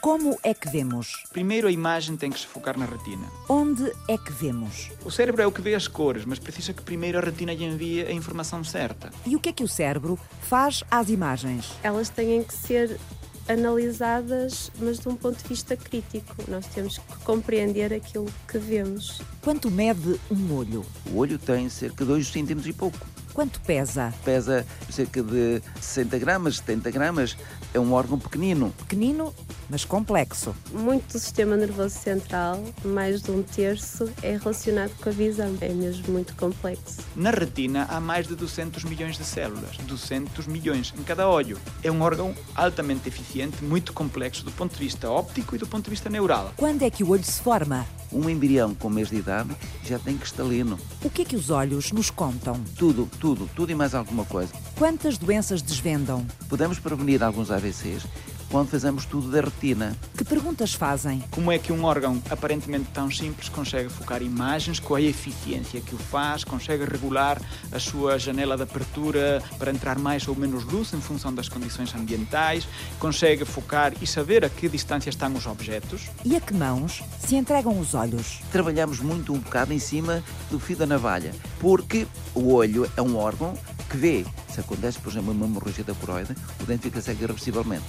Como é que vemos? Primeiro a imagem tem que se focar na retina. Onde é que vemos? O cérebro é o que vê as cores, mas precisa que primeiro a retina lhe envie a informação certa. E o que é que o cérebro faz às imagens? Elas têm que ser analisadas, mas de um ponto de vista crítico. Nós temos que compreender aquilo que vemos. Quanto mede um olho? O olho tem cerca de 2 centímetros e pouco. Quanto pesa? Pesa cerca de 60 gramas, 70 gramas. É um órgão pequenino. Pequenino, mas complexo. Muito do sistema nervoso central, mais de um terço, é relacionado com a visão. É mesmo muito complexo. Na retina há mais de 200 milhões de células. 200 milhões em cada olho. É um órgão altamente eficiente, muito complexo do ponto de vista óptico e do ponto de vista neural. Quando é que o olho se forma? Um embrião com mês de idade já tem cristalino. O que é que os olhos nos contam? Tudo, tudo, tudo e mais alguma coisa. Quantas doenças desvendam? Podemos prevenir alguns AVCs quando fazemos tudo da retina. Que perguntas fazem? Como é que um órgão aparentemente tão simples consegue focar imagens com a eficiência que o faz, consegue regular a sua janela de abertura para entrar mais ou menos luz em função das condições ambientais, consegue focar e saber a que distância estão os objetos? E a que mãos se entregam os olhos? Trabalhamos muito um bocado em cima do fio da navalha, porque o olho é um órgão que vê. Se acontece, por exemplo, uma hemorragia da coroide, o dente fica cego irreversivelmente.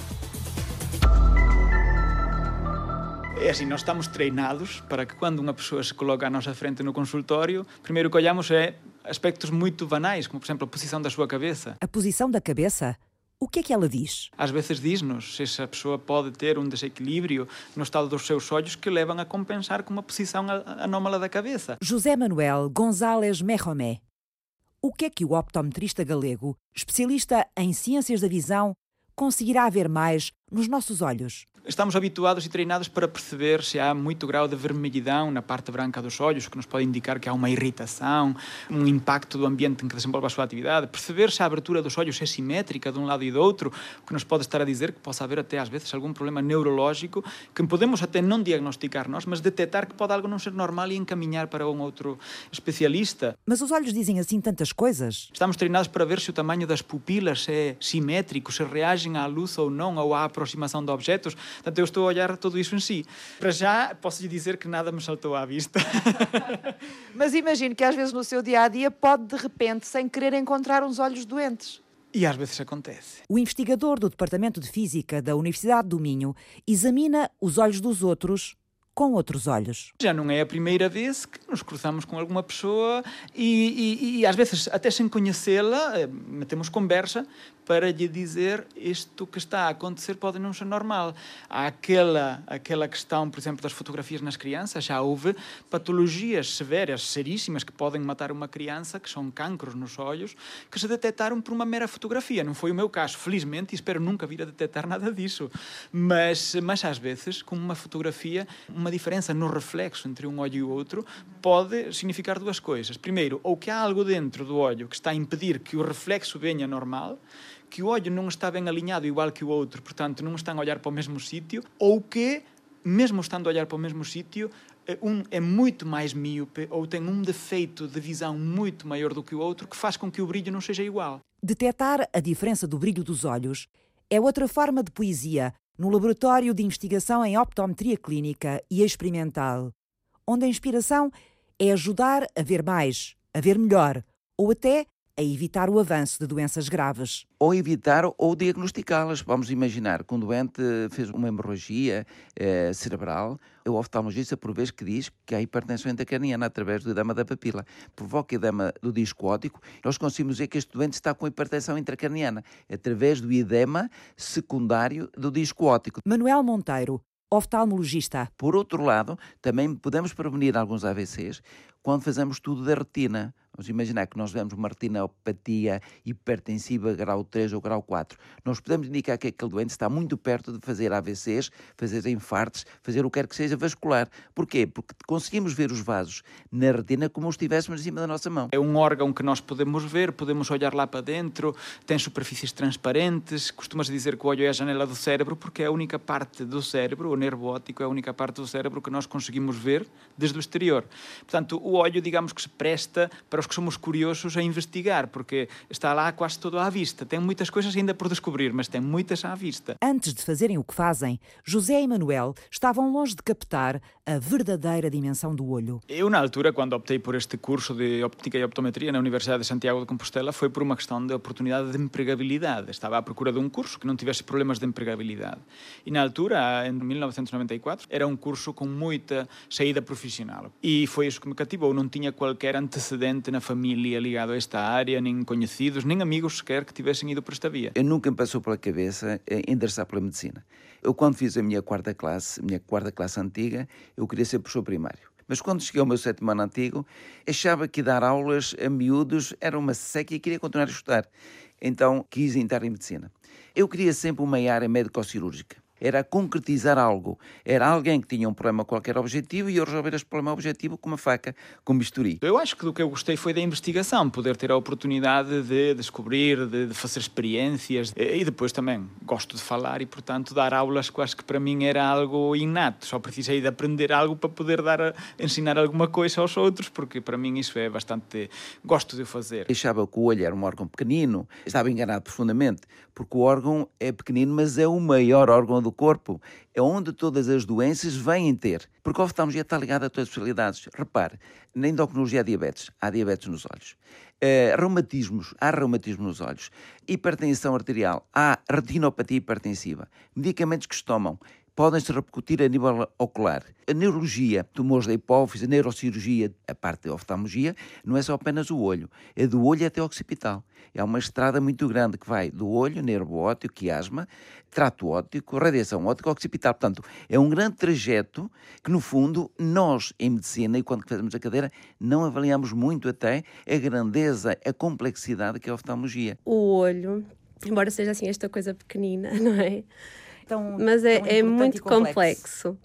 É assim, nós estamos treinados para que quando uma pessoa se coloca à nossa frente no consultório, primeiro que olhamos é aspectos muito banais, como por exemplo a posição da sua cabeça. A posição da cabeça? O que é que ela diz? Às vezes diz-nos se essa pessoa pode ter um desequilíbrio no estado dos seus olhos que levam a compensar com uma posição anómala da cabeça. José Manuel González Merromé. O que é que o optometrista galego, especialista em ciências da visão, conseguirá ver mais nos nossos olhos? Estamos habituados e treinados para perceber se há muito grau de vermelhidão na parte branca dos olhos, que nos pode indicar que há uma irritação, um impacto do ambiente em que desenvolve a sua atividade. Perceber se a abertura dos olhos é simétrica de um lado e do outro, que nos pode estar a dizer que possa haver até às vezes algum problema neurológico que podemos até não diagnosticar nós, mas detectar que pode algo não ser normal e encaminhar para um outro especialista. Mas os olhos dizem assim tantas coisas. Estamos treinados para ver se o tamanho das pupilas é simétrico, se reagem à luz ou não, ou à aproximação de objetos. Portanto, eu estou a olhar tudo isso em si. Para já, posso lhe dizer que nada me saltou à vista. Mas imagino que às vezes no seu dia a dia pode, de repente, sem querer, encontrar uns olhos doentes. E às vezes acontece. O investigador do Departamento de Física da Universidade do Minho examina os olhos dos outros com outros olhos. Já não é a primeira vez que nos cruzamos com alguma pessoa e, e, e às vezes, até sem conhecê-la, eh, metemos conversa para lhe dizer isto que está a acontecer pode não ser normal. Há aquela, aquela questão, por exemplo, das fotografias nas crianças, já houve patologias severas, seríssimas, que podem matar uma criança, que são cancros nos olhos, que se detectaram por uma mera fotografia. Não foi o meu caso, felizmente, e espero nunca vir a detectar nada disso. Mas, mas às vezes, com uma fotografia, uma diferença no reflexo entre um olho e o outro pode significar duas coisas. Primeiro, ou que há algo dentro do olho que está a impedir que o reflexo venha normal, que o olho não está bem alinhado igual que o outro, portanto não estão a olhar para o mesmo sítio, ou que, mesmo estando a olhar para o mesmo sítio, um é muito mais míope ou tem um defeito de visão muito maior do que o outro que faz com que o brilho não seja igual. Detetar a diferença do brilho dos olhos é outra forma de poesia no Laboratório de Investigação em Optometria Clínica e Experimental, onde a inspiração é ajudar a ver mais, a ver melhor ou até a evitar o avanço de doenças graves. Ou evitar ou diagnosticá-las. Vamos imaginar que um doente fez uma hemorragia eh, cerebral, o oftalmologista, por vez que diz que há hipertensão intracraniana através do edema da papila, provoca edema do disco óptico, nós conseguimos dizer que este doente está com hipertensão intracraniana através do edema secundário do disco óptico. Manuel Monteiro, oftalmologista. Por outro lado, também podemos prevenir alguns AVCs quando fazemos tudo da retina. Vamos imaginar que nós vemos uma retinopatia hipertensiva grau 3 ou grau 4. Nós podemos indicar que aquele doente está muito perto de fazer AVCs, fazer infartos, fazer o que quer que seja vascular. Porquê? Porque conseguimos ver os vasos na retina como os estivéssemos em cima da nossa mão. É um órgão que nós podemos ver, podemos olhar lá para dentro, tem superfícies transparentes. Costuma-se dizer que o olho é a janela do cérebro porque é a única parte do cérebro, o nervo óptico é a única parte do cérebro que nós conseguimos ver desde o exterior. Portanto, o olho, digamos que se presta para os que somos curiosos a investigar, porque está lá quase todo à vista. Tem muitas coisas ainda por descobrir, mas tem muitas à vista. Antes de fazerem o que fazem, José e Manuel estavam longe de captar a verdadeira dimensão do olho. Eu, na altura, quando optei por este curso de óptica e optometria na Universidade de Santiago de Compostela, foi por uma questão de oportunidade de empregabilidade. Estava à procura de um curso que não tivesse problemas de empregabilidade. E na altura, em 1994, era um curso com muita saída profissional. E foi isso que me cativou. Não tinha qualquer antecedente na família ligado a esta área, nem conhecidos, nem amigos sequer que tivessem ido por esta via. Eu nunca me passou pela cabeça endereçar pela medicina. Eu, quando fiz a minha quarta classe, minha quarta classe antiga, eu queria ser professor primário. Mas quando cheguei ao meu sétimo ano antigo, achava que dar aulas a miúdos era uma seca e queria continuar a estudar. Então quis entrar em medicina. Eu queria sempre uma área médico-cirúrgica era concretizar algo. Era alguém que tinha um problema qualquer objetivo e eu resolver esse problema objetivo com uma faca, com bisturi. Eu acho que do que eu gostei foi da investigação, poder ter a oportunidade de descobrir, de, de fazer experiências e depois também gosto de falar e, portanto, dar aulas quase que para mim era algo inato. Só precisei de aprender algo para poder dar a, ensinar alguma coisa aos outros, porque para mim isso é bastante. gosto de fazer. Achava que o olho era um órgão pequenino, estava enganado profundamente, porque o órgão é pequenino, mas é o maior órgão do corpo é onde todas as doenças vêm ter. Porque a oftalmologia está ligada a todas as especialidades. Repare, na endocrinologia há diabetes, há diabetes nos olhos. Uh, reumatismos, há reumatismo nos olhos. Hipertensão arterial, há retinopatia hipertensiva. Medicamentos que se tomam podem se repercutir a nível ocular. A neurologia, tumores da hipófise, a neurocirurgia, a parte da oftalmologia, não é só apenas o olho, é do olho até o occipital. É uma estrada muito grande que vai do olho, nervo óptico, quiasma, trato óptico, radiação óptica, occipital. Portanto, é um grande trajeto que, no fundo, nós, em medicina, e quando fazemos a cadeira, não avaliamos muito até a grandeza, a complexidade que é a oftalmologia. O olho, embora seja assim esta coisa pequenina, não é? Tão, Mas é, é muito complexo. complexo.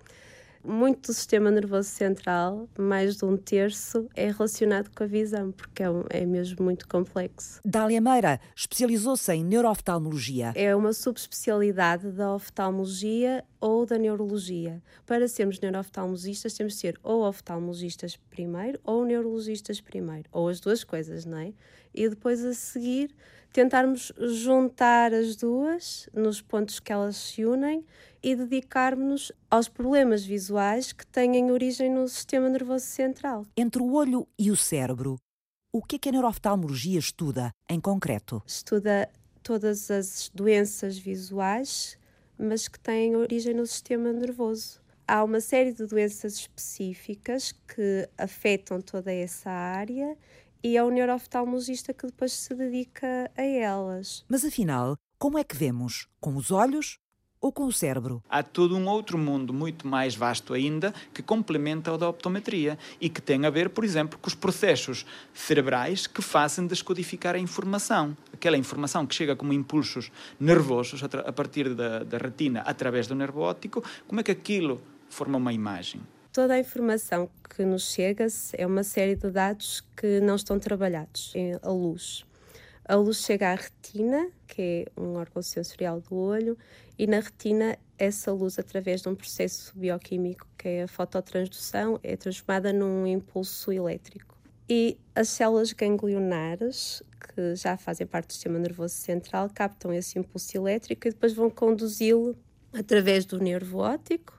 Muito do sistema nervoso central, mais de um terço, é relacionado com a visão, porque é, um, é mesmo muito complexo. Dália Meira especializou-se em neurooftalmologia. É uma subespecialidade da oftalmologia ou da neurologia. Para sermos neurooftalmologistas, temos de ser ou oftalmologistas primeiro ou neurologistas primeiro, ou as duas coisas, não é? E depois a seguir tentarmos juntar as duas nos pontos que elas se unem e dedicarmos-nos aos problemas visuais que têm origem no sistema nervoso central. Entre o olho e o cérebro, o que é que a neurooftalmologia estuda em concreto? Estuda todas as doenças visuais, mas que têm origem no sistema nervoso. Há uma série de doenças específicas que afetam toda essa área e é o neurooftalmologista que depois se dedica a elas. Mas afinal, como é que vemos? Com os olhos ou com o cérebro? Há todo um outro mundo muito mais vasto ainda que complementa o da optometria e que tem a ver, por exemplo, com os processos cerebrais que fazem descodificar a informação. Aquela informação que chega como impulsos nervosos a partir da, da retina através do nervo óptico, como é que aquilo forma uma imagem? Toda a informação que nos chega é uma série de dados que não estão trabalhados à luz. A luz chega à retina, que é um órgão sensorial do olho, e na retina essa luz, através de um processo bioquímico que é a fototransdução, é transformada num impulso elétrico. E as células ganglionares, que já fazem parte do sistema nervoso central, captam esse impulso elétrico e depois vão conduzi-lo através do nervo óptico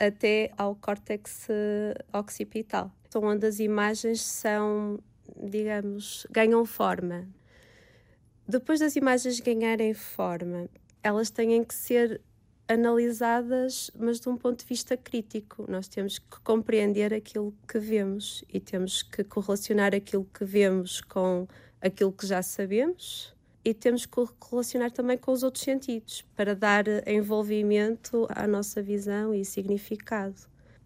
até ao córtex eh, occipital, onde as imagens são, digamos, ganham forma. Depois das imagens ganharem forma, elas têm que ser analisadas, mas de um ponto de vista crítico. Nós temos que compreender aquilo que vemos e temos que correlacionar aquilo que vemos com aquilo que já sabemos e temos que relacionar também com os outros sentidos para dar envolvimento à nossa visão e significado.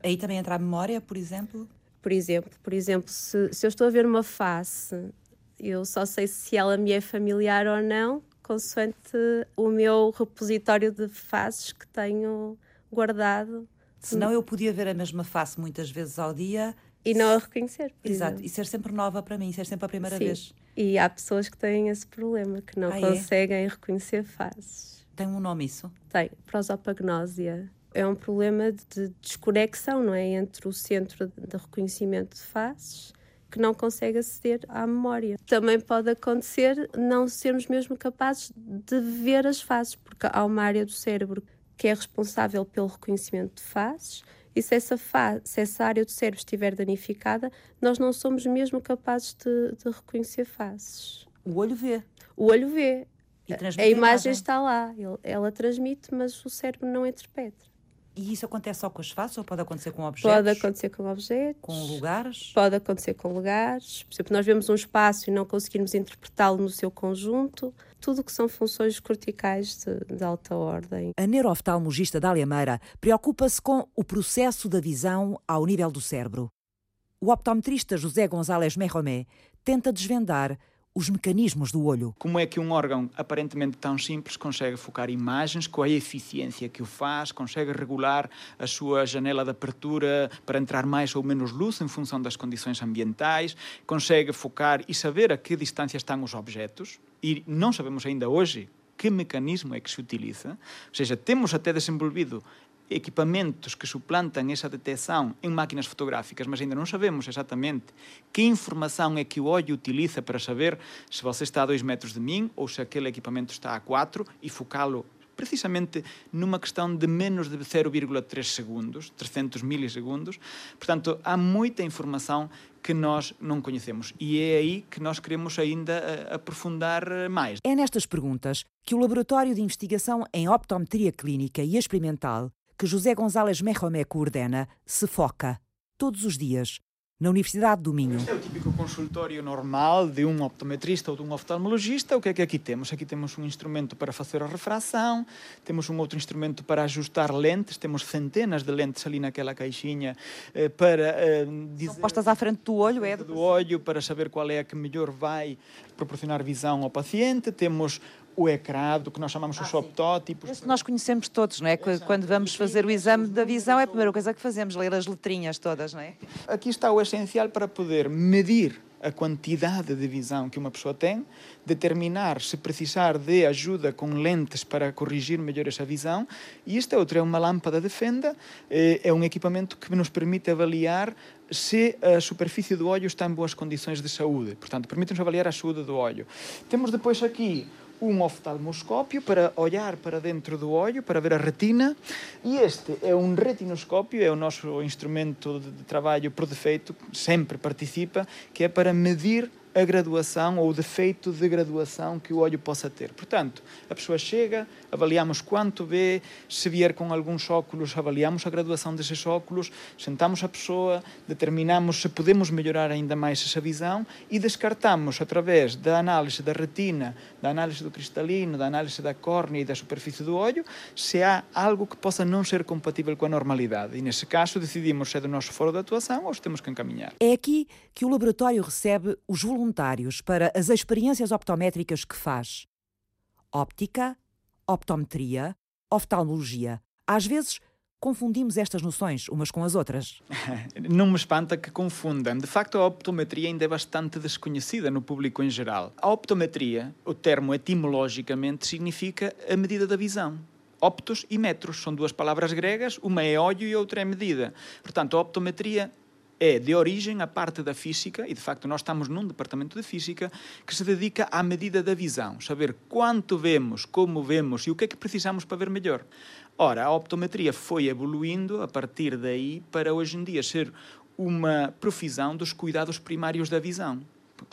Aí também entra a memória, por exemplo? Por exemplo, por exemplo, se, se eu estou a ver uma face, eu só sei se ela me é familiar ou não, consoante o meu repositório de faces que tenho guardado. Senão eu podia ver a mesma face muitas vezes ao dia e não a reconhecer. Exato, exemplo. e ser sempre nova para mim, ser sempre a primeira Sim. vez. E há pessoas que têm esse problema, que não ah, é? conseguem é? reconhecer faces. Tem um nome isso? Tem, prosopagnósia. É um problema de desconexão, não é? Entre o centro de reconhecimento de faces que não consegue aceder à memória. Também pode acontecer não sermos mesmo capazes de ver as faces, porque há uma área do cérebro que é responsável pelo reconhecimento de faces e se essa, se essa área do cérebro estiver danificada, nós não somos mesmo capazes de, de reconhecer faces. O olho vê. O olho vê. a imagem, imagem está lá, ela transmite, mas o cérebro não interpreta. E isso acontece só com as faces ou pode acontecer com objetos? Pode acontecer com objetos. Com lugares? Pode acontecer com lugares. Por exemplo, nós vemos um espaço e não conseguirmos interpretá-lo no seu conjunto. Tudo que são funções corticais de, de alta ordem. A neurooftalmologista Dália Meira preocupa-se com o processo da visão ao nível do cérebro. O optometrista José González Merromé tenta desvendar os mecanismos do olho. Como é que um órgão aparentemente tão simples consegue focar imagens, com a eficiência que o faz, consegue regular a sua janela de abertura para entrar mais ou menos luz em função das condições ambientais, consegue focar e saber a que distância estão os objetos, e não sabemos ainda hoje que mecanismo é que se utiliza, ou seja, temos até desenvolvido equipamentos que suplantam essa detecção em máquinas fotográficas, mas ainda não sabemos exatamente que informação é que o olho utiliza para saber se você está a 2 metros de mim ou se aquele equipamento está a 4 e focá-lo precisamente numa questão de menos de 0,3 segundos, 300 milissegundos. Portanto, há muita informação que nós não conhecemos e é aí que nós queremos ainda eh, aprofundar mais. É nestas perguntas que o Laboratório de Investigação em Optometria Clínica e Experimental que José González Merromé coordena se foca, todos os dias, na Universidade do Minho. Este é o típico consultório normal de um optometrista ou de um oftalmologista. O que é que aqui temos? Aqui temos um instrumento para fazer a refração, temos um outro instrumento para ajustar lentes, temos centenas de lentes ali naquela caixinha eh, para eh, dizer... São postas à frente do olho, é? Do olho, para saber qual é a que melhor vai proporcionar visão ao paciente. Temos o ecrã, do que nós chamamos ah, os optótipos. Isso nós conhecemos todos, não é? Exato. Quando vamos fazer o exame da visão, é a primeira coisa que fazemos, ler as letrinhas todas, não é? Aqui está o essencial para poder medir a quantidade de visão que uma pessoa tem, determinar se precisar de ajuda com lentes para corrigir melhor essa visão, e esta outra é uma lâmpada de fenda, eh, é um equipamento que nos permite avaliar se a superfície do olho está em boas condições de saúde. Portanto, permite-nos avaliar a saúde do olho. Temos depois aqui um oftalmoscópio para olhar para dentro do olho, para ver a retina, e este é um retinoscópio, é o nosso instrumento de trabalho por defeito, sempre participa, que é para medir a graduação ou o defeito de graduação que o olho possa ter. Portanto, a pessoa chega, avaliamos quanto vê, se vier com alguns óculos, avaliamos a graduação desses óculos, sentamos a pessoa, determinamos se podemos melhorar ainda mais essa visão e descartamos através da análise da retina, da análise do cristalino, da análise da córnea e da superfície do olho, se há algo que possa não ser compatível com a normalidade. E nesse caso decidimos se é do nosso foro de atuação ou se temos que encaminhar. É aqui que o laboratório recebe os voluntários voluntários para as experiências optométricas que faz. Óptica, optometria, oftalmologia. Às vezes, confundimos estas noções umas com as outras. Não me espanta que confundam. De facto, a optometria ainda é bastante desconhecida no público em geral. A optometria, o termo etimologicamente, significa a medida da visão. Optos e metros são duas palavras gregas, uma é olho e outra é medida. Portanto, a optometria é de origem a parte da física, e de facto nós estamos num departamento de física que se dedica à medida da visão, saber quanto vemos, como vemos e o que é que precisamos para ver melhor. Ora, a optometria foi evoluindo a partir daí para hoje em dia ser uma profissão dos cuidados primários da visão.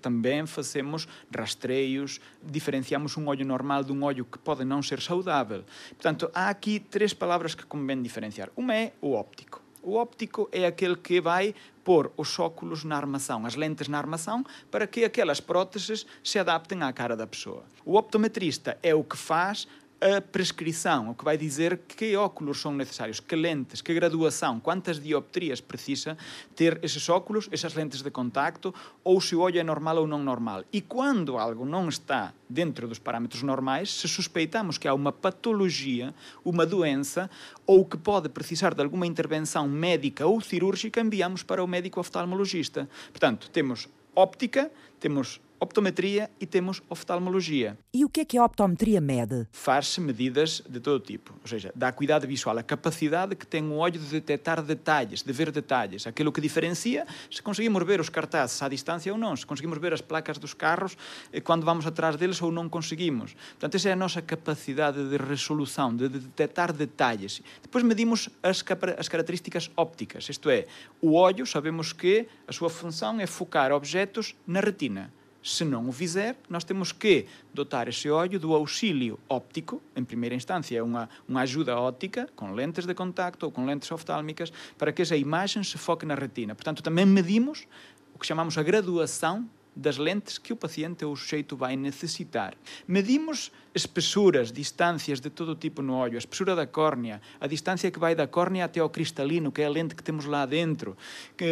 Também fazemos rastreios, diferenciamos um olho normal de um olho que pode não ser saudável. Portanto, há aqui três palavras que convém diferenciar. Uma é o óptico. O óptico é aquele que vai pôr os óculos na armação, as lentes na armação, para que aquelas próteses se adaptem à cara da pessoa. O optometrista é o que faz a prescrição, o que vai dizer que óculos são necessários, que lentes, que graduação, quantas dioptrias precisa ter esses óculos, essas lentes de contacto, ou se o olho é normal ou não normal. E quando algo não está dentro dos parâmetros normais, se suspeitamos que há uma patologia, uma doença, ou que pode precisar de alguma intervenção médica ou cirúrgica, enviamos para o médico oftalmologista. Portanto, temos óptica, temos optometria e temos oftalmologia. E o que é que a optometria mede? Faz-se medidas de todo tipo, ou seja, dá cuidado visual, a capacidade que tem o olho de detectar detalhes, de ver detalhes, aquilo que diferencia se conseguimos ver os cartazes à distância ou não, se conseguimos ver as placas dos carros eh, quando vamos atrás deles ou não conseguimos. Portanto, essa é a nossa capacidade de resolução, de detectar detalhes. Depois medimos as, as características ópticas, isto é, o olho, sabemos que a sua função é focar objetos na retina. Se não o fizer, nós temos que dotar esse olho do auxílio óptico, em primeira instância, uma, uma ajuda óptica, com lentes de contacto ou com lentes oftálmicas, para que essa imagem se foque na retina. Portanto, também medimos o que chamamos a graduação das lentes que o paciente ou o sujeito vai necessitar. Medimos espessuras, distâncias de todo tipo no olho, a espessura da córnea, a distância que vai da córnea até ao cristalino, que é a lente que temos lá dentro.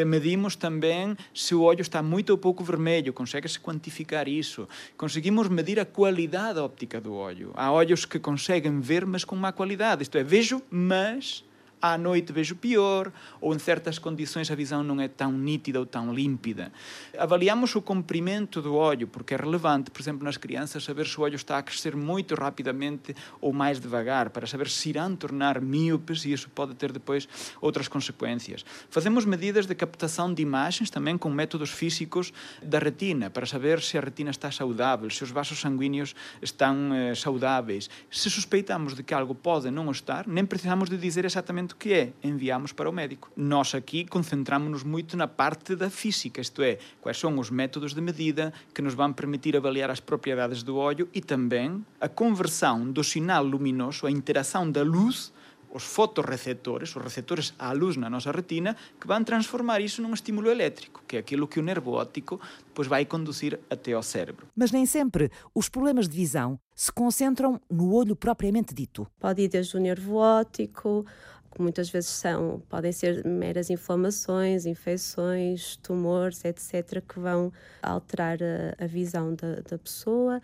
Medimos também se o olho está muito ou pouco vermelho, consegue-se quantificar isso. Conseguimos medir a qualidade óptica do olho. Há olhos que conseguem ver, mas com má qualidade, isto é, vejo, mas à noite vejo pior, ou em certas condições a visão não é tão nítida ou tão límpida. Avaliamos o comprimento do olho, porque é relevante, por exemplo, nas crianças, saber se o olho está a crescer muito rapidamente ou mais devagar, para saber se irão tornar míopes e isso pode ter depois outras consequências. Fazemos medidas de captação de imagens também com métodos físicos da retina, para saber se a retina está saudável, se os vasos sanguíneos estão eh, saudáveis. Se suspeitamos de que algo pode não estar, nem precisamos de dizer exatamente tratamento que é enviamos para o médico. Nós aqui concentramos-nos muito na parte da física, isto é, quais são os métodos de medida que nos vão permitir avaliar as propriedades do olho e também a conversão do sinal luminoso, a interação da luz os fotorreceptores, os receptores à luz na nossa retina, que vão transformar isso num estímulo elétrico, que é aquilo que o nervo óptico depois vai conduzir até ao cérebro. Mas nem sempre os problemas de visão se concentram no olho propriamente dito. Pode ir desde o nervo óptico que muitas vezes são, podem ser meras inflamações, infecções, tumores, etc., que vão alterar a, a visão da, da, pessoa.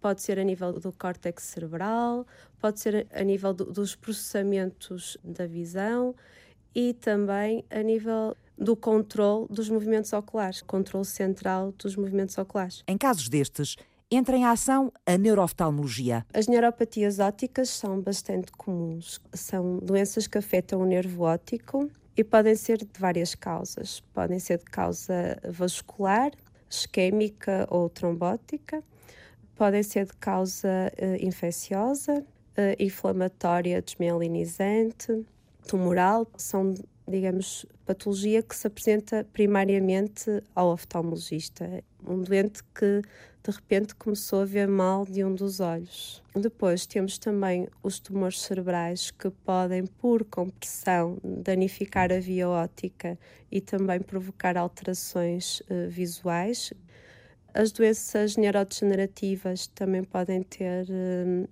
Pode ser a nível do córtex cerebral, pode ser a nível do, dos processamentos da visão e também a nível do controle dos movimentos oculares, controle central dos movimentos oculares. Em casos destes, entra em ação a neurooftalmologia. As neuropatias ópticas são bastante comuns. São doenças que afetam o nervo óptico e podem ser de várias causas. Podem ser de causa vascular, isquémica ou trombótica, podem ser de causa uh, infecciosa, uh, inflamatória, desmielinizante, tumoral. São, digamos, patologia que se apresenta primariamente ao oftalmologista. Um doente que de repente começou a ver mal de um dos olhos. Depois temos também os tumores cerebrais que podem, por compressão, danificar a via óptica e também provocar alterações uh, visuais. As doenças neurodegenerativas também podem ter uh,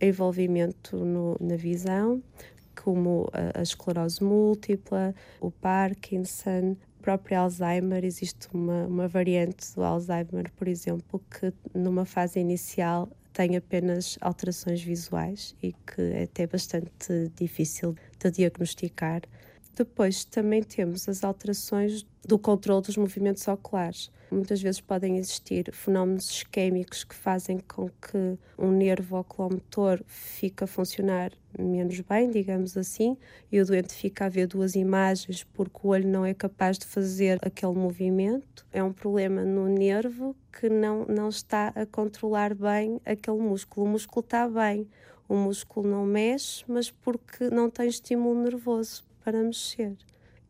envolvimento no, na visão, como a, a esclerose múltipla, o Parkinson, próprio Alzheimer, existe uma, uma variante do Alzheimer, por exemplo, que numa fase inicial tem apenas alterações visuais e que é até bastante difícil de diagnosticar. Depois também temos as alterações do controle dos movimentos oculares. Muitas vezes podem existir fenómenos isquémicos que fazem com que um nervo oculomotor fique a funcionar menos bem, digamos assim, e o doente fica a ver duas imagens porque o olho não é capaz de fazer aquele movimento. É um problema no nervo que não, não está a controlar bem aquele músculo. O músculo está bem, o músculo não mexe, mas porque não tem estímulo nervoso para mexer.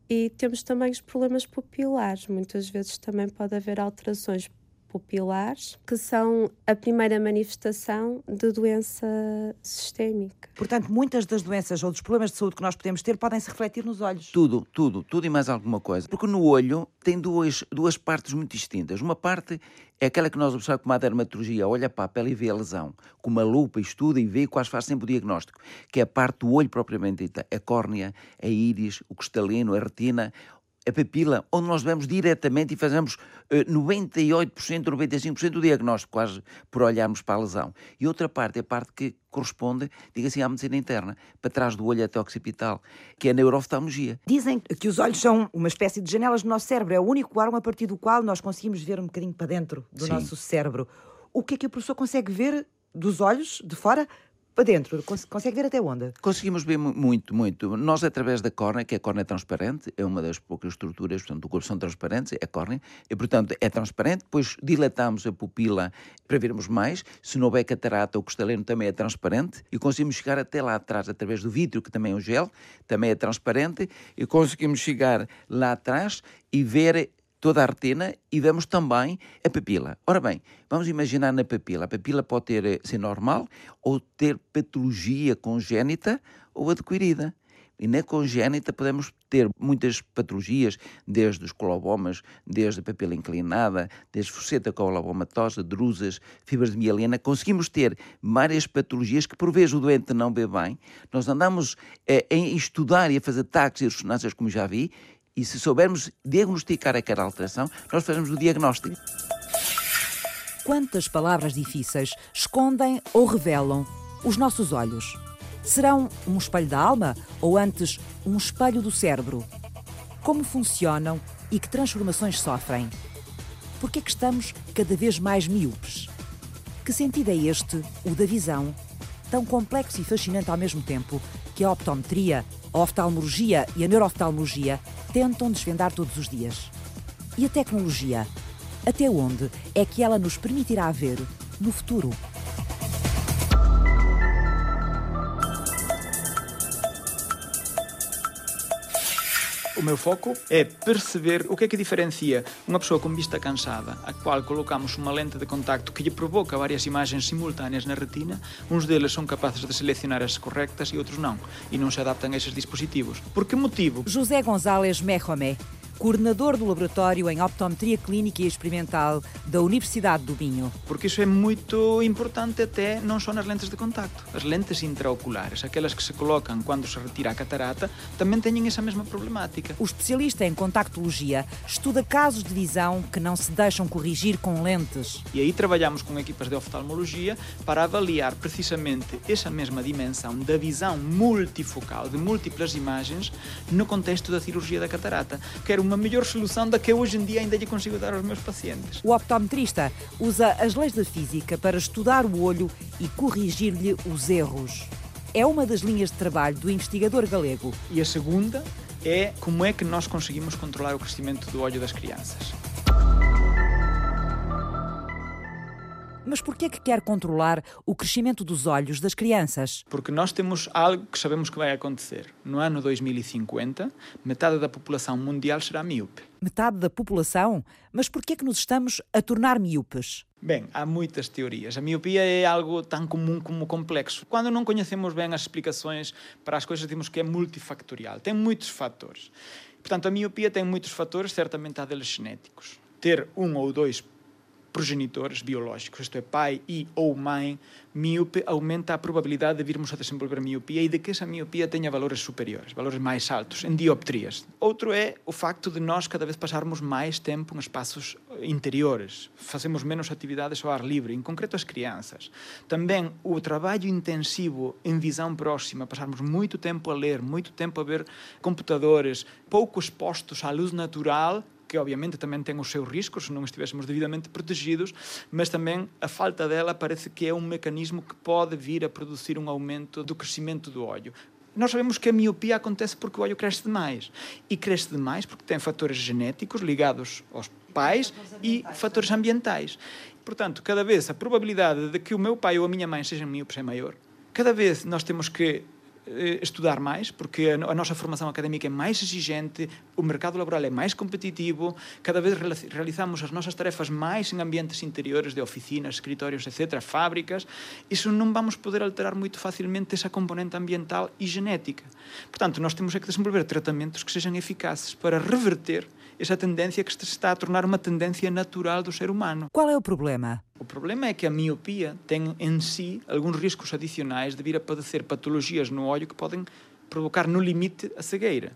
E temos também os problemas pupilares. Muitas vezes também pode haver alterações pupilares, que são a primeira manifestação de doença sistémica. Portanto, muitas das doenças ou dos problemas de saúde que nós podemos ter podem se refletir nos olhos. Tudo, tudo, tudo e mais alguma coisa. Porque no olho tem duas, duas partes muito distintas. Uma parte é aquela que nós observamos como a dermatologia, olha para a pele e vê a lesão, com uma lupa, estuda e vê quase faz sempre o diagnóstico, que é a parte do olho propriamente dita, a córnea, a íris, o cristalino, a retina, a papila, onde nós vemos diretamente e fazemos uh, 98%, 95% do diagnóstico, quase por olharmos para a lesão. E outra parte é a parte que corresponde, diga assim, à medicina interna, para trás do olho até o occipital, que é a neurooftalmologia. Dizem que os olhos são uma espécie de janelas do nosso cérebro, é o único órgão a partir do qual nós conseguimos ver um bocadinho para dentro do Sim. nosso cérebro. O que é que o professor consegue ver dos olhos de fora para dentro? Consegue ver até onde? Conseguimos ver muito, muito. Nós, através da córnea, que a córnea é transparente, é uma das poucas estruturas, portanto, do corpo são transparentes, é a córnea, e, portanto, é transparente, depois dilatamos a pupila para vermos mais. Se não houver catarata, o cristalino também é transparente, e conseguimos chegar até lá atrás, através do vidro, que também é um gel, também é transparente, e conseguimos chegar lá atrás e ver toda a retina e vemos também a papila. Ora bem, vamos imaginar na papila. A papila pode ter, eh, ser normal ou ter patologia congénita ou adquirida. E na congénita podemos ter muitas patologias, desde os colobomas, desde a papila inclinada, desde fosseta colobomatosa, drusas, fibras de mielina. Conseguimos ter várias patologias que por vezes o doente não vê bem. Nós andamos eh, a estudar e a fazer taques e ressonâncias, como já vi, e se soubermos diagnosticar aquela alteração, nós fazemos o diagnóstico. Quantas palavras difíceis escondem ou revelam os nossos olhos? Serão um espelho da alma ou antes um espelho do cérebro? Como funcionam e que transformações sofrem? Por que é que estamos cada vez mais míopes? Que sentido é este, o da visão, tão complexo e fascinante ao mesmo tempo, que a optometria, a oftalmologia e a neurooftalmologia tentam desvendar todos os dias. E a tecnologia? Até onde é que ela nos permitirá ver no futuro? O meu foco é perceber o que é que diferencia uma pessoa com vista cansada, a qual colocamos uma lente de contacto que lhe provoca várias imagens simultâneas na retina. Uns deles são capazes de selecionar as correctas e outros não, e não se adaptam a esses dispositivos. Por que motivo? José González Mejomé coordenador do Laboratório em Optometria Clínica e Experimental da Universidade do Minho. Porque isso é muito importante até não só nas lentes de contacto. As lentes intraoculares, aquelas que se colocam quando se retira a catarata, também têm essa mesma problemática. O especialista em contactologia estuda casos de visão que não se deixam corrigir com lentes. E aí trabalhamos com equipas de oftalmologia para avaliar precisamente essa mesma dimensão da visão multifocal, de múltiplas imagens, no contexto da cirurgia da catarata. Quero uma melhor solução da que hoje em dia ainda lhe consigo dar aos meus pacientes. O optometrista usa as leis da física para estudar o olho e corrigir-lhe os erros. É uma das linhas de trabalho do investigador galego. E a segunda é como é que nós conseguimos controlar o crescimento do olho das crianças. Mas por que é que quer controlar o crescimento dos olhos das crianças? Porque nós temos algo que sabemos que vai acontecer. No ano 2050, metade da população mundial será míope. Metade da população? Mas por que é que nos estamos a tornar míopes? Bem, há muitas teorias. A miopia é algo tão comum como complexo. Quando não conhecemos bem as explicações para as coisas, dizemos que é multifactorial. Tem muitos fatores. Portanto, a miopia tem muitos fatores, certamente há deles genéticos. Ter um ou dois progenitores biológicos, isto é, pai e ou mãe míope, aumenta a probabilidade de virmos a desenvolver miopia e de que essa miopia tenha valores superiores, valores mais altos, em dioptrias. Outro é o facto de nós cada vez passarmos mais tempo em espaços interiores, fazemos menos atividades ao ar livre, em concreto as crianças. Também o trabalho intensivo em visão próxima, passarmos muito tempo a ler, muito tempo a ver computadores, pouco expostos à luz natural, que obviamente também tem os seus riscos se não estivéssemos devidamente protegidos, mas também a falta dela parece que é um mecanismo que pode vir a produzir um aumento do crescimento do olho. Nós sabemos que a miopia acontece porque o olho cresce demais. E cresce demais porque tem fatores genéticos ligados aos pais e fatores ambientais. Portanto, cada vez a probabilidade de que o meu pai ou a minha mãe sejam míopes é maior. Cada vez nós temos que eh, estudar mais, porque a nossa formação académica é mais exigente, o mercado laboral é mais competitivo, cada vez realizamos as nossas tarefas mais em ambientes interiores de oficinas, escritórios, etc., fábricas, isso não vamos poder alterar muito facilmente essa componente ambiental e genética. Portanto, nós temos que desenvolver tratamentos que sejam eficazes para reverter essa tendência que se está a tornar uma tendência natural do ser humano. Qual é o problema? O problema é que a miopia tem em si alguns riscos adicionais de vir a padecer patologias no olho que podem provocar no limite a cegueira.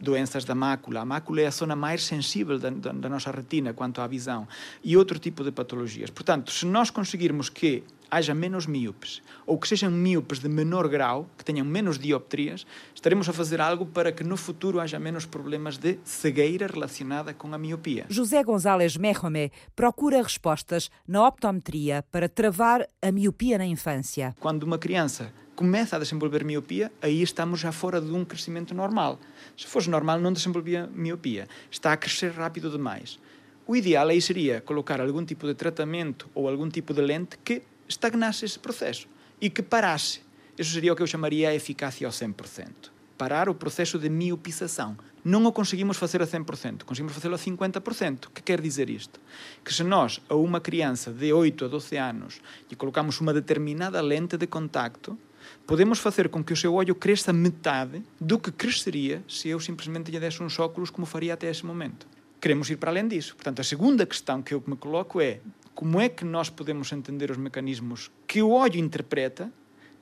Doenças da mácula. A mácula é a zona mais sensível da, da, da nossa retina quanto à visão. E outro tipo de patologias. Portanto, se nós conseguirmos que haja menos míopes, ou que sejam míopes de menor grau, que tenham menos dioptrias, estaremos a fazer algo para que no futuro haja menos problemas de cegueira relacionada com a miopia. José González Merromé procura respostas na optometria para travar a miopia na infância. Quando uma criança começa a desenvolver miopia, aí estamos já fora de um crescimento normal. Se fosse normal, não desenvolvia miopia. Está a crescer rápido demais. O ideal aí seria colocar algum tipo de tratamento ou algum tipo de lente que estagnasse esse processo e que parasse. Isso seria o que eu chamaria a eficácia ao 100%. Parar o processo de miopização. Não o conseguimos fazer a 100%, conseguimos fazê-lo a 50%. O que quer dizer isto? Que se nós, a uma criança de 8 a 12 anos, lhe colocamos uma determinada lente de contacto, podemos fazer com que o seu olho cresça metade do que cresceria se eu simplesmente lhe desse uns óculos como faria até esse momento. Queremos ir para além disso. Portanto, a segunda questão que eu me coloco é como é que nós podemos entender os mecanismos que o olho interpreta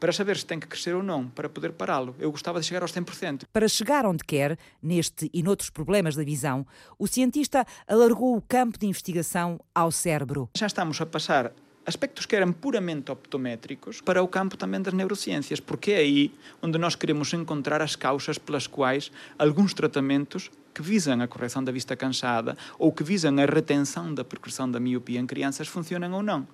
para saber se tem que crescer ou não, para poder pará-lo. Eu gostava de chegar aos 100%. Para chegar onde quer, neste e noutros problemas da visão, o cientista alargou o campo de investigação ao cérebro. Já estamos a passar aspectos que eram puramente optométricos para o campo também das neurociências, porque é aí onde nós queremos encontrar as causas pelas quais alguns tratamentos que visam a correção da vista cansada ou que visam a retenção da progressão da miopia em crianças funcionam ou não.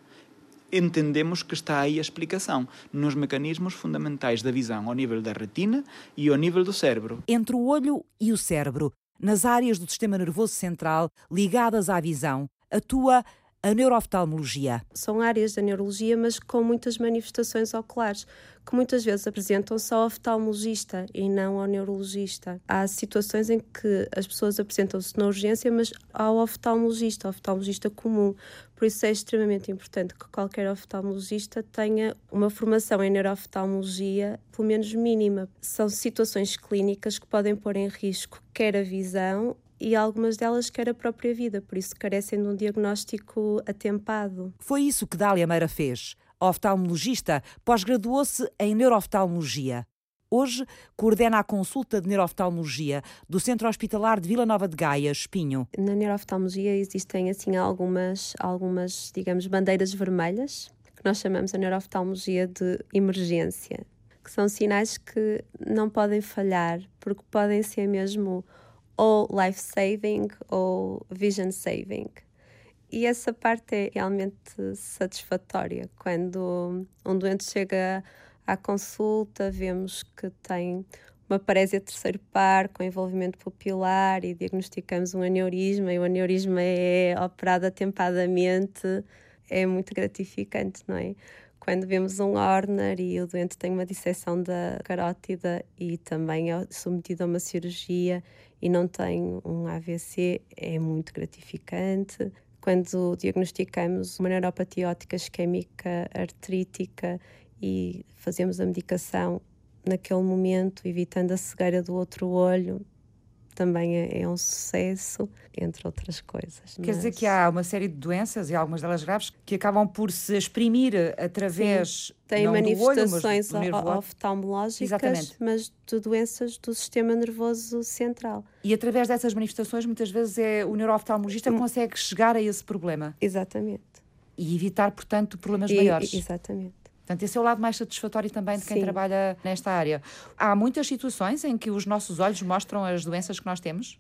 Entendemos que está aí a explicação nos mecanismos fundamentais da visão ao nível da retina e ao nível do cérebro. Entre o olho e o cérebro, nas áreas do sistema nervoso central ligadas à visão, atua a neurooftalmologia. São áreas da neurologia, mas com muitas manifestações oculares, que muitas vezes apresentam-se ao oftalmologista e não ao neurologista. Há situações em que as pessoas apresentam-se na urgência, mas ao oftalmologista, ao oftalmologista comum. Por isso é extremamente importante que qualquer oftalmologista tenha uma formação em neurooftalmologia, pelo menos mínima. São situações clínicas que podem pôr em risco quer a visão e algumas delas quer a própria vida, por isso carecem de um diagnóstico atempado. Foi isso que Dália Meira fez. Oftalmologista, pós-graduou-se em neurooftalmologia. Hoje coordena a consulta de neurooftalmologia do Centro Hospitalar de Vila Nova de Gaia, Espinho. Na neurooftalmologia existem assim algumas, algumas, digamos, bandeiras vermelhas, que nós chamamos a neurooftalmologia de emergência, que são sinais que não podem falhar, porque podem ser mesmo ou life saving ou vision saving. E essa parte é realmente satisfatória. Quando um doente chega à consulta, vemos que tem uma parésia terceiro par com envolvimento pupilar e diagnosticamos um aneurisma e o aneurisma é operado atempadamente, é muito gratificante, não é? Quando vemos um Horner e o doente tem uma disseção da carótida e também é submetido a uma cirurgia e não tem um AVC, é muito gratificante. Quando diagnosticamos uma neuropatia óptica isquémica artrítica e fazemos a medicação naquele momento, evitando a cegueira do outro olho, também é, é, um sucesso, entre outras coisas. Quer mas... dizer que há uma série de doenças, e algumas delas graves, que acabam por se exprimir através. Sim, tem manifestações olho, oftalmológicas, Exatamente. mas de doenças do sistema nervoso central. E através dessas manifestações, muitas vezes é o neurooftalmologista que hum. consegue chegar a esse problema. Exatamente. E evitar, portanto, problemas e, maiores. Exatamente. Portanto, esse é o lado mais satisfatório também de quem Sim. trabalha nesta área. Há muitas situações em que os nossos olhos mostram as doenças que nós temos?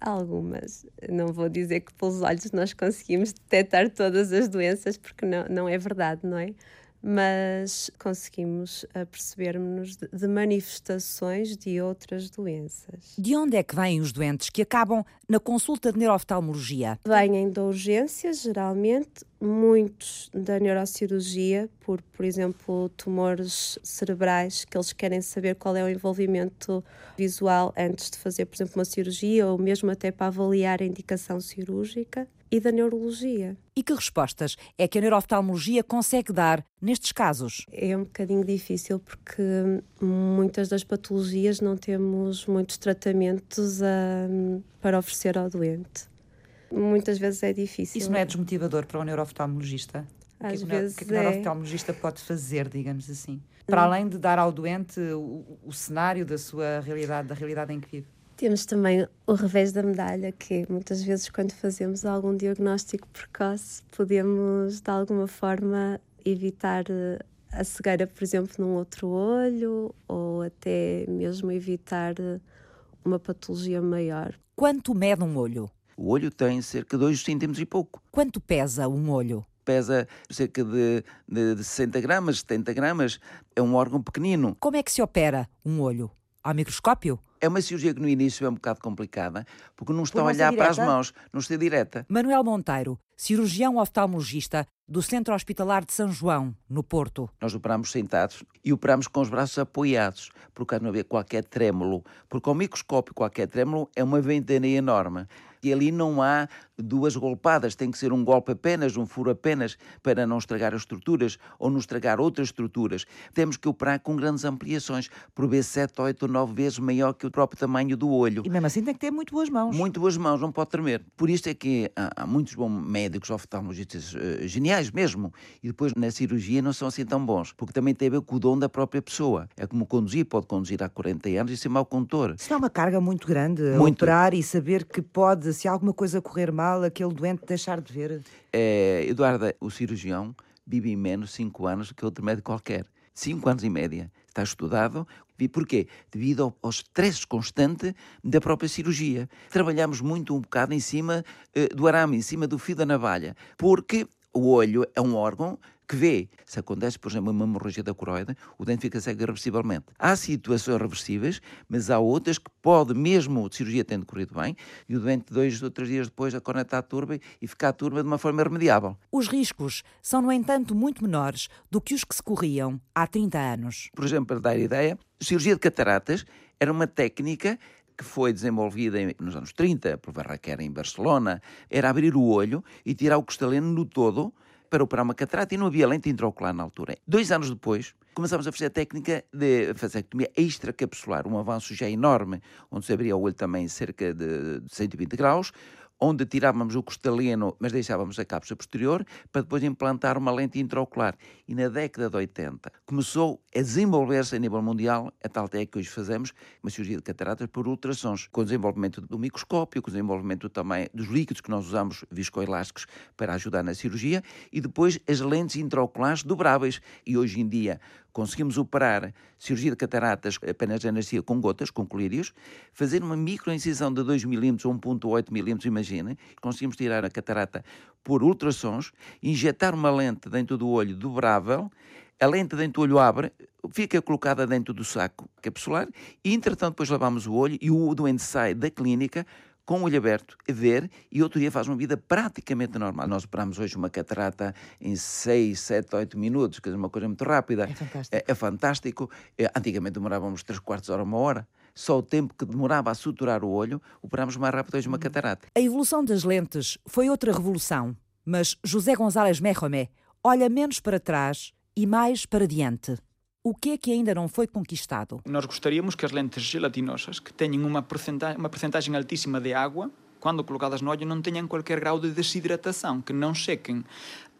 Algumas. Não vou dizer que pelos olhos nós conseguimos detectar todas as doenças, porque não, não é verdade, não é? Mas conseguimos perceber-nos de manifestações de outras doenças. De onde é que vêm os doentes que acabam na consulta de neurooftalmologia? Vêm da urgência, geralmente, muitos da neurocirurgia, por, por exemplo, tumores cerebrais, que eles querem saber qual é o envolvimento visual antes de fazer, por exemplo, uma cirurgia ou mesmo até para avaliar a indicação cirúrgica e da neurologia. E que respostas é que a neurooftalmologia consegue dar nestes casos? É um bocadinho difícil porque muitas das patologias não temos muitos tratamentos a, para oferecer ao doente. Muitas vezes é difícil. Isso não é desmotivador para o neurooftalmologista? Às o que, vezes o que, é que o neurooftalmologista pode fazer, digamos assim? Para além de dar ao doente o, o cenário da sua realidade, da realidade em que vive? Temos também o revés da medalha, que muitas vezes quando fazemos algum diagnóstico precoce, podemos de alguma forma evitar eh, a cegueira, por exemplo, num outro olho ou até mesmo evitar eh, uma patologia maior. Quanto mede um olho? O olho tem cerca de 2 centímetros e pouco. Quanto pesa um olho? Pesa cerca de, de, de 60 gramas, 70 gramas. É um órgão pequenino. Como é que se opera um olho? Ao microscópio? É uma cirurgia que no início é um bocado complicada, porque não está Por a olhar para as mãos, não está direta. Manuel Monteiro, cirurgião oftalmologista do Centro Hospitalar de São João, no Porto. Nós operamos sentados e operamos com os braços apoiados, por causa de não haver qualquer trêmulo. Porque ao microscópio, qualquer trêmulo é uma ventania enorme. E ali não há duas golpadas, tem que ser um golpe apenas, um furo apenas, para não estragar as estruturas ou não estragar outras estruturas. Temos que operar com grandes ampliações, por vezes 7, 8 ou 9 vezes maior que o próprio tamanho do olho. E mesmo assim tem que ter muito boas mãos. Muito boas mãos, não pode tremer. Por isto é que há, há muitos bons médicos oftalmologistas eh, geniais mesmo, e depois na cirurgia não são assim tão bons, porque também tem a ver com o dom da própria pessoa. É como conduzir, pode conduzir há 40 anos e ser mau condutor. Não é uma carga muito grande Muito. operar e saber que pode, se alguma coisa correr mal, aquele doente deixar de ver. É, Eduarda, o cirurgião vive em menos 5 anos que outro médico qualquer. 5 anos e média. Está estudado. E porquê? Devido ao estresse constante da própria cirurgia. Trabalhamos muito um bocado em cima eh, do arame, em cima do fio da navalha. Porque o olho é um órgão que vê. Se acontece, por exemplo, uma hemorragia da coroide, o dente fica cego irreversivelmente. Há situações reversíveis, mas há outras que pode, mesmo a cirurgia tendo corrido bem, e o doente dois ou três dias depois a corneta está turva e ficar turva de uma forma irremediável. Os riscos são, no entanto, muito menores do que os que se corriam há 30 anos. Por exemplo, para dar ideia, a cirurgia de cataratas era uma técnica que foi desenvolvida nos anos 30 por Barraquer em Barcelona, era abrir o olho e tirar o cristalino no todo para operar uma catarata e não havia lente intraocular na altura. Dois anos depois, começámos a fazer a técnica de vasectomia extracapsular, um avanço já enorme, onde se abria o olho também cerca de 120 graus, onde tirávamos o cristalino, mas deixávamos a cápsula posterior, para depois implantar uma lente intraocular. E na década de 80 começou a desenvolver-se a nível mundial a tal técnica que hoje fazemos, uma cirurgia de cataratas por ultrassons, com o desenvolvimento do microscópio, com o desenvolvimento também dos líquidos que nós usamos viscoelásticos para ajudar na cirurgia, e depois as lentes intraoculares dobráveis. E hoje em dia conseguimos operar cirurgia de cataratas apenas de anestesia com gotas, com colírios, fazer uma microincisão de 2 milímetros ou 1.8 milímetros, imaginem, conseguimos tirar a catarata por ultrassons, injetar uma lente dentro do olho dobrável, a lente dentro do olho abre, fica colocada dentro do saco capsular e, entretanto, depois lavamos o olho e o doente sai da clínica com o olho aberto, a ver, e outro dia faz uma vida praticamente normal. Nós operamos hoje uma catarata em 6, 7, 8 minutos, que é uma coisa muito rápida. É fantástico. É, é fantástico. É, antigamente demorávamos 3 quartos de hora, uma hora. Só o tempo que demorava a suturar o olho, operámos mais rápido hoje uma catarata. A evolução das lentes foi outra revolução, mas José González Merromé olha menos para trás e mais para diante. O que é que ainda não foi conquistado? Nós gostaríamos que as lentes gelatinosas, que tenham uma porcentagem, uma porcentagem altíssima de água, quando colocadas no olho, não tenham qualquer grau de desidratação, que não sequem.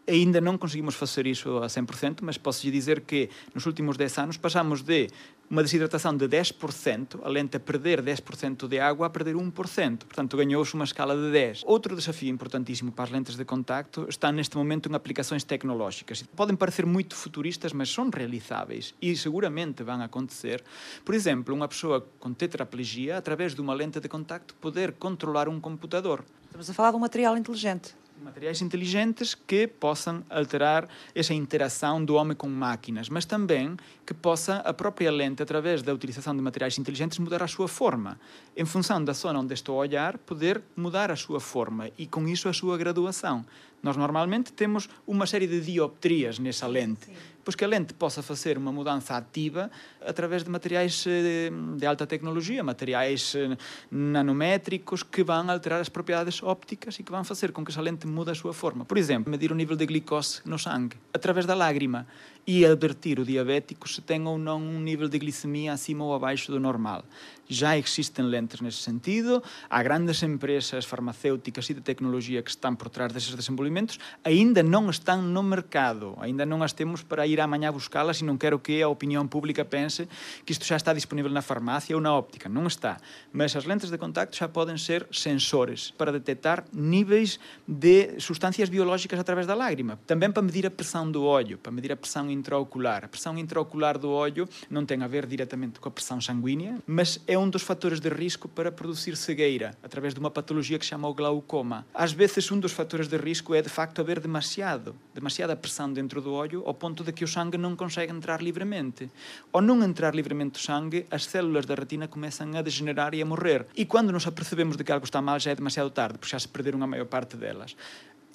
Ainda não conseguimos fazer isso a 100%, mas posso dizer que nos últimos 10 anos passamos de uma desidratação de 10%, a lente a perder 10% de água, a perder 1%. Portanto, ganhou-se uma escala de 10. Outro desafio importantíssimo para as lentes de contacto está neste momento em aplicações tecnológicas. Podem parecer muito futuristas, mas são realizáveis e seguramente vão acontecer. Por exemplo, uma pessoa com tetraplegia, através de uma lente de contacto, poder controlar um computador Estamos a falar de um material inteligente. Materiais inteligentes que possam alterar essa interação do homem com máquinas, mas também que possa a própria lente, através da utilização de materiais inteligentes, mudar a sua forma. Em função da zona onde estou a olhar, poder mudar a sua forma e, com isso, a sua graduação. Nós normalmente temos uma série de dioptrias nessa lente, pois que a lente possa fazer uma mudança ativa através de materiais eh, de alta tecnologia, materiais eh, nanométricos que vão alterar as propriedades ópticas e que vão fazer com que essa lente mude a sua forma. Por exemplo, medir o nível de glicose no sangue através da lágrima. e advertir o diabético se tem ou não um nível de glicemia acima ou abaixo do normal. Já existem lentes nesse sentido, há grandes empresas farmacêuticas e de tecnologia que estão por trás desses desenvolvimentos, ainda não estão no mercado, ainda não as temos para ir amanhã buscá-las e não quero que a opinião pública pense que isto já está disponível na farmácia ou na óptica, não está. Mas as lentes de contacto já podem ser sensores para detectar níveis de substâncias biológicas através da lágrima, também para medir a pressão do olho, para medir a pressão intraocular. A pressão intraocular do olho não tem a ver diretamente com a pressão sanguínea, mas é um dos fatores de risco para produzir cegueira, através de uma patologia que se chama o glaucoma. Às vezes, um dos fatores de risco é, de facto, haver demasiado, demasiada pressão dentro do olho, ao ponto de que o sangue não consegue entrar livremente. Ao não entrar livremente o sangue, as células da retina começam a degenerar e a morrer. E quando nos apercebemos de que algo está mal, já é demasiado tarde, porque já se perderam a maior parte delas.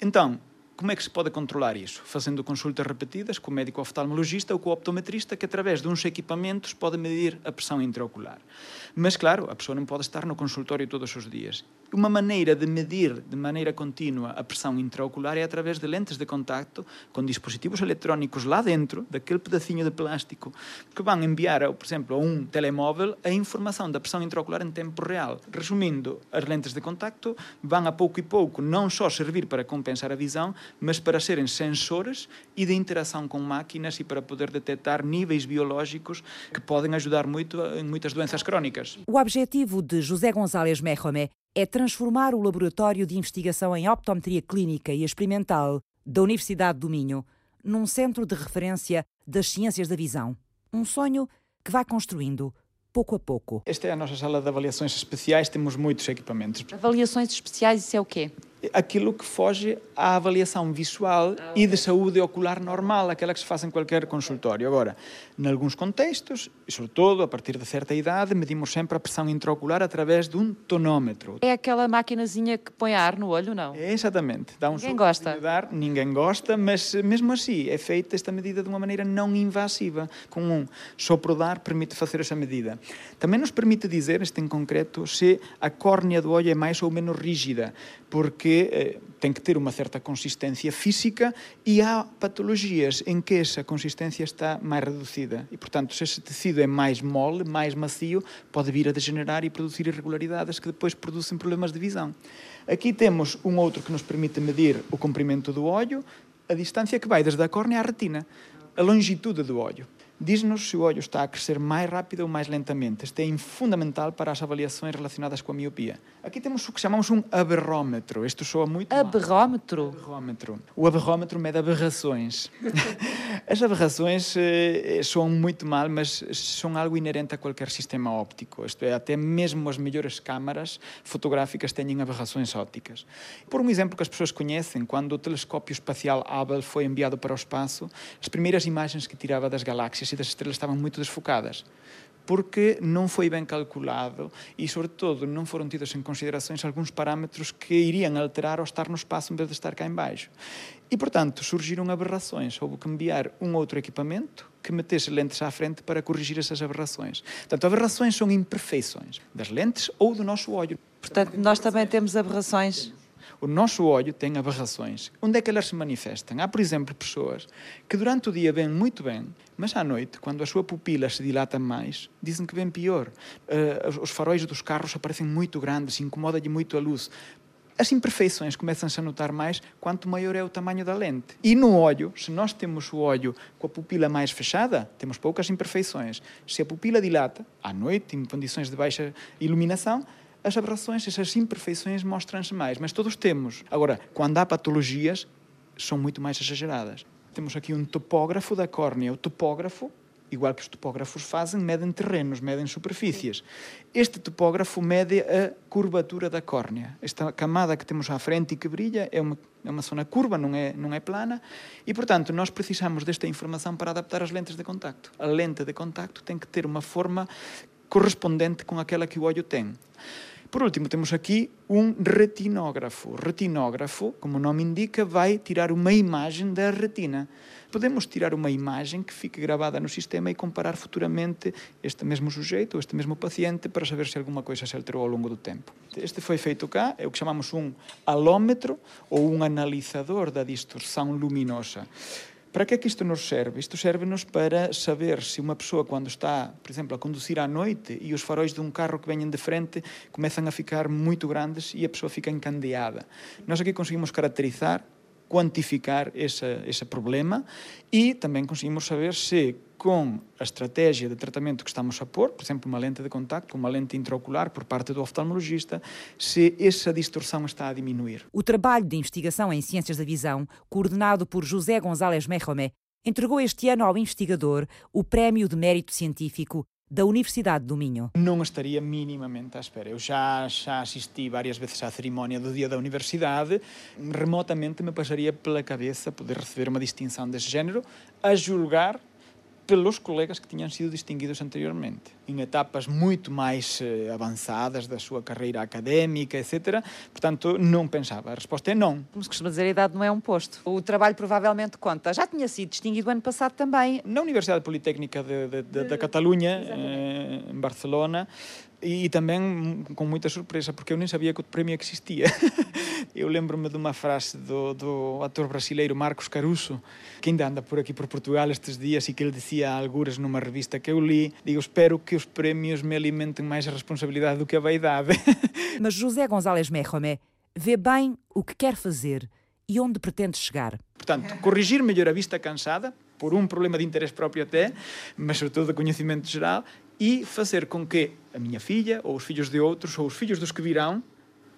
Então, como é que se pode controlar isso? Fazendo consultas repetidas com o médico oftalmologista ou com o optometrista, que através de uns equipamentos pode medir a pressão intraocular. Mas, claro, a pessoa não pode estar no consultório todos os dias. Uma maneira de medir de maneira contínua a pressão intraocular é através de lentes de contacto com dispositivos eletrónicos lá dentro, daquele pedacinho de plástico, que vão enviar, por exemplo, a um telemóvel a informação da pressão intraocular em tempo real. Resumindo, as lentes de contacto vão a pouco e pouco não só servir para compensar a visão, mas para serem sensores e de interação com máquinas e para poder detectar níveis biológicos que podem ajudar muito em muitas doenças crónicas. O objetivo de José González Mejomé é transformar o Laboratório de Investigação em Optometria Clínica e Experimental da Universidade do Minho num centro de referência das ciências da visão. Um sonho que vai construindo pouco a pouco. Esta é a nossa sala de avaliações especiais, temos muitos equipamentos. Avaliações especiais, isso é o quê? Aquilo que foge à avaliação visual ah, okay. e de saúde ocular normal, aquela que se faz em qualquer consultório. Agora, em alguns contextos, e sobretudo a partir de certa idade, medimos sempre a pressão intraocular através de um tonômetro. É aquela maquinazinha que põe ar no olho, não? É, exatamente. Dá um ninguém gosta. Dar, ninguém gosta, mas mesmo assim é feita esta medida de uma maneira não invasiva. Com um sopro de ar permite fazer essa medida. Também nos permite dizer, este em concreto, se a córnea do olho é mais ou menos rígida, porque eh, tem que ter uma certa consistência física e há patologias em que essa consistência está mais reduzida. E, portanto, se esse tecido é mais mole, mais macio, pode vir a degenerar e produzir irregularidades que depois produzem problemas de visão. Aqui temos um outro que nos permite medir o comprimento do olho, a distância que vai desde a córnea à retina, a longitude do olho diz-nos se o olho está a crescer mais rápido ou mais lentamente. Isto é fundamental para as avaliações relacionadas com a miopia. Aqui temos o que chamamos um aberrómetro. Isto soa muito Aberrómetro? Mal. Aberrómetro. O aberrómetro mede aberrações. as aberrações eh, soam muito mal, mas são algo inerente a qualquer sistema óptico. Isto é, até mesmo as melhores câmaras fotográficas têm aberrações ópticas. Por um exemplo que as pessoas conhecem, quando o telescópio espacial Hubble foi enviado para o espaço, as primeiras imagens que tirava das galáxias e das estrelas estavam muito desfocadas porque não foi bem calculado e, sobretudo, não foram tidos em considerações alguns parâmetros que iriam alterar ao estar no espaço em vez de estar cá embaixo. E, portanto, surgiram aberrações. Houve que enviar um outro equipamento que metesse lentes à frente para corrigir essas aberrações. Portanto, aberrações são imperfeições das lentes ou do nosso olho. Portanto, nós também temos aberrações o nosso olho tem aberrações. Onde é que elas se manifestam? Há, por exemplo, pessoas que durante o dia veem muito bem, mas à noite, quando a sua pupila se dilata mais, dizem que vêem pior. Uh, os faróis dos carros aparecem muito grandes, incomoda-lhe muito a luz. As imperfeições começam-se a notar mais quanto maior é o tamanho da lente. E no olho, se nós temos o olho com a pupila mais fechada, temos poucas imperfeições. Se a pupila dilata, à noite, em condições de baixa iluminação, as aberrações, essas imperfeições mostram-se mais, mas todos temos. Agora, quando há patologias, são muito mais exageradas. Temos aqui um topógrafo da córnea. O topógrafo, igual que os topógrafos fazem, medem terrenos, medem superfícies. Este topógrafo mede a curvatura da córnea. Esta camada que temos à frente e que brilha é uma, é uma zona curva, não é, não é plana, e, portanto, nós precisamos desta informação para adaptar as lentes de contacto. A lente de contacto tem que ter uma forma correspondente com aquela que o olho tem. Por último, temos aqui um retinógrafo. Retinógrafo, como o nome indica, vai tirar uma imagem da retina. Podemos tirar uma imagem que fique gravada no sistema e comparar futuramente este mesmo sujeito, este mesmo paciente, para saber se alguma coisa se alterou ao longo do tempo. Este foi feito cá, é o que chamamos um alómetro ou um analisador da distorção luminosa. Para que é que isto nos serve? Isto serve-nos para saber se uma pessoa, quando está, por exemplo, a conduzir à noite e os faróis de um carro que vêm de frente começam a ficar muito grandes e a pessoa fica encandeada. Nós aqui conseguimos caracterizar quantificar esse, esse problema e também conseguimos saber se com a estratégia de tratamento que estamos a pôr, por exemplo, uma lente de contacto, uma lente intraocular por parte do oftalmologista, se essa distorção está a diminuir. O trabalho de investigação em ciências da visão, coordenado por José González Mejome, entregou este ano ao investigador o Prémio de Mérito Científico da Universidade do Minho. Não estaria minimamente à espera. Eu já, já assisti várias vezes à cerimónia do Dia da Universidade. Remotamente me passaria pela cabeça poder receber uma distinção desse género, a julgar pelos colegas que tinham sido distinguidos anteriormente, em etapas muito mais eh, avançadas da sua carreira académica, etc. Portanto, não pensava. A resposta é não. Como se costuma dizer, a idade não é um posto. O trabalho provavelmente conta. Já tinha sido distinguido ano passado também. Na Universidade Politécnica de, de, de, da Catalunha, eh, em Barcelona, e também com muita surpresa, porque eu nem sabia que o prémio existia. eu lembro-me de uma frase do, do ator brasileiro Marcos Caruso, que ainda anda por aqui por Portugal estes dias e que ele dizia algures numa revista que eu li, digo, espero que os prémios me alimentem mais a responsabilidade do que a vaidade. Mas José González Mejome vê bem o que quer fazer e onde pretende chegar. Portanto, corrigir melhor a vista cansada, por um problema de interesse próprio até, mas sobretudo de conhecimento geral, e fazer com que a minha filha, ou os filhos de outros, ou os filhos dos que virão,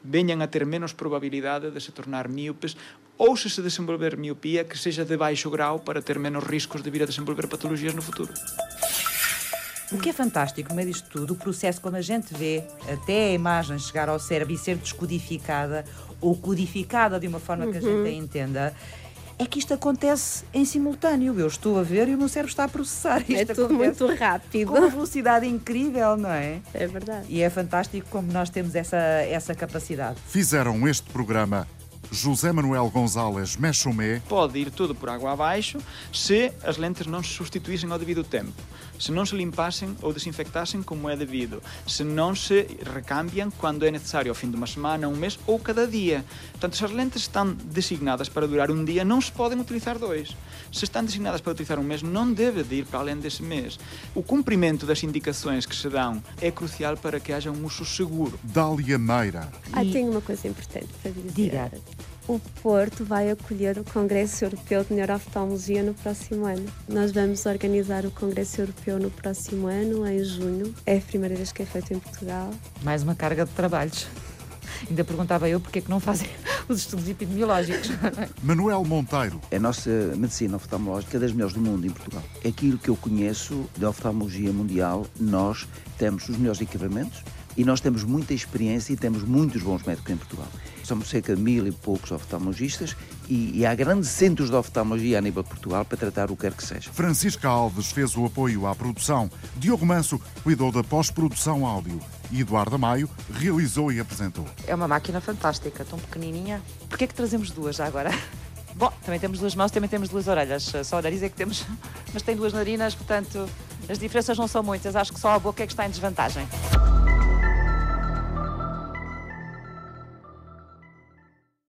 venham a ter menos probabilidade de se tornar míopes ou se se desenvolver miopia que seja de baixo grau para ter menos riscos de vir a desenvolver patologias no futuro. O que é fantástico no meio disto tudo, o processo quando a gente vê até a imagem chegar ao cérebro e ser descodificada ou codificada de uma forma que a gente a entenda, é que isto acontece em simultâneo. Eu estou a ver e o meu cérebro está a processar. Isto É tudo muito rápido. com uma velocidade incrível, não é? É verdade. E é fantástico como nós temos essa, essa capacidade. Fizeram este programa José Manuel Gonzalez Mechomé, Pode ir tudo por água abaixo se as lentes não se substituíssem ao devido tempo, se não se limpassem ou desinfectassem como é devido, se não se recambiam quando é necessário ao fim de uma semana, um mês ou cada dia. Portanto, se as lentes estão designadas para durar um dia, não se podem utilizar dois. Se estão designadas para utilizar um mês, não deve de ir para além desse mês. O cumprimento das indicações que se dão é crucial para que haja um uso seguro. Dália Meira, Ah, tenho uma coisa importante para dizer. Diga. O Porto vai acolher o Congresso Europeu de Neurooftalmologia no próximo ano. Nós vamos organizar o Congresso Europeu no próximo ano, em junho. É a primeira vez que é feito em Portugal. Mais uma carga de trabalhos. Ainda perguntava eu porque é que não fazem os estudos epidemiológicos. Manuel Monteiro, A nossa medicina oftalmológica é das melhores do mundo em Portugal. Aquilo que eu conheço de oftalmologia mundial, nós temos os melhores equipamentos e nós temos muita experiência e temos muitos bons médicos em Portugal. Somos cerca de mil e poucos oftalmologistas e, e há grandes centros de oftalmologia a nível de Portugal para tratar o que quer que seja. Francisca Alves fez o apoio à produção, Diogo Manso cuidou da pós-produção áudio e Eduardo Maio realizou e apresentou. É uma máquina fantástica, tão pequenininha. Porquê é que trazemos duas já agora? Bom, também temos duas mãos, também temos duas orelhas. Só o nariz é que temos, mas tem duas narinas, portanto as diferenças não são muitas. Acho que só a boca é que está em desvantagem.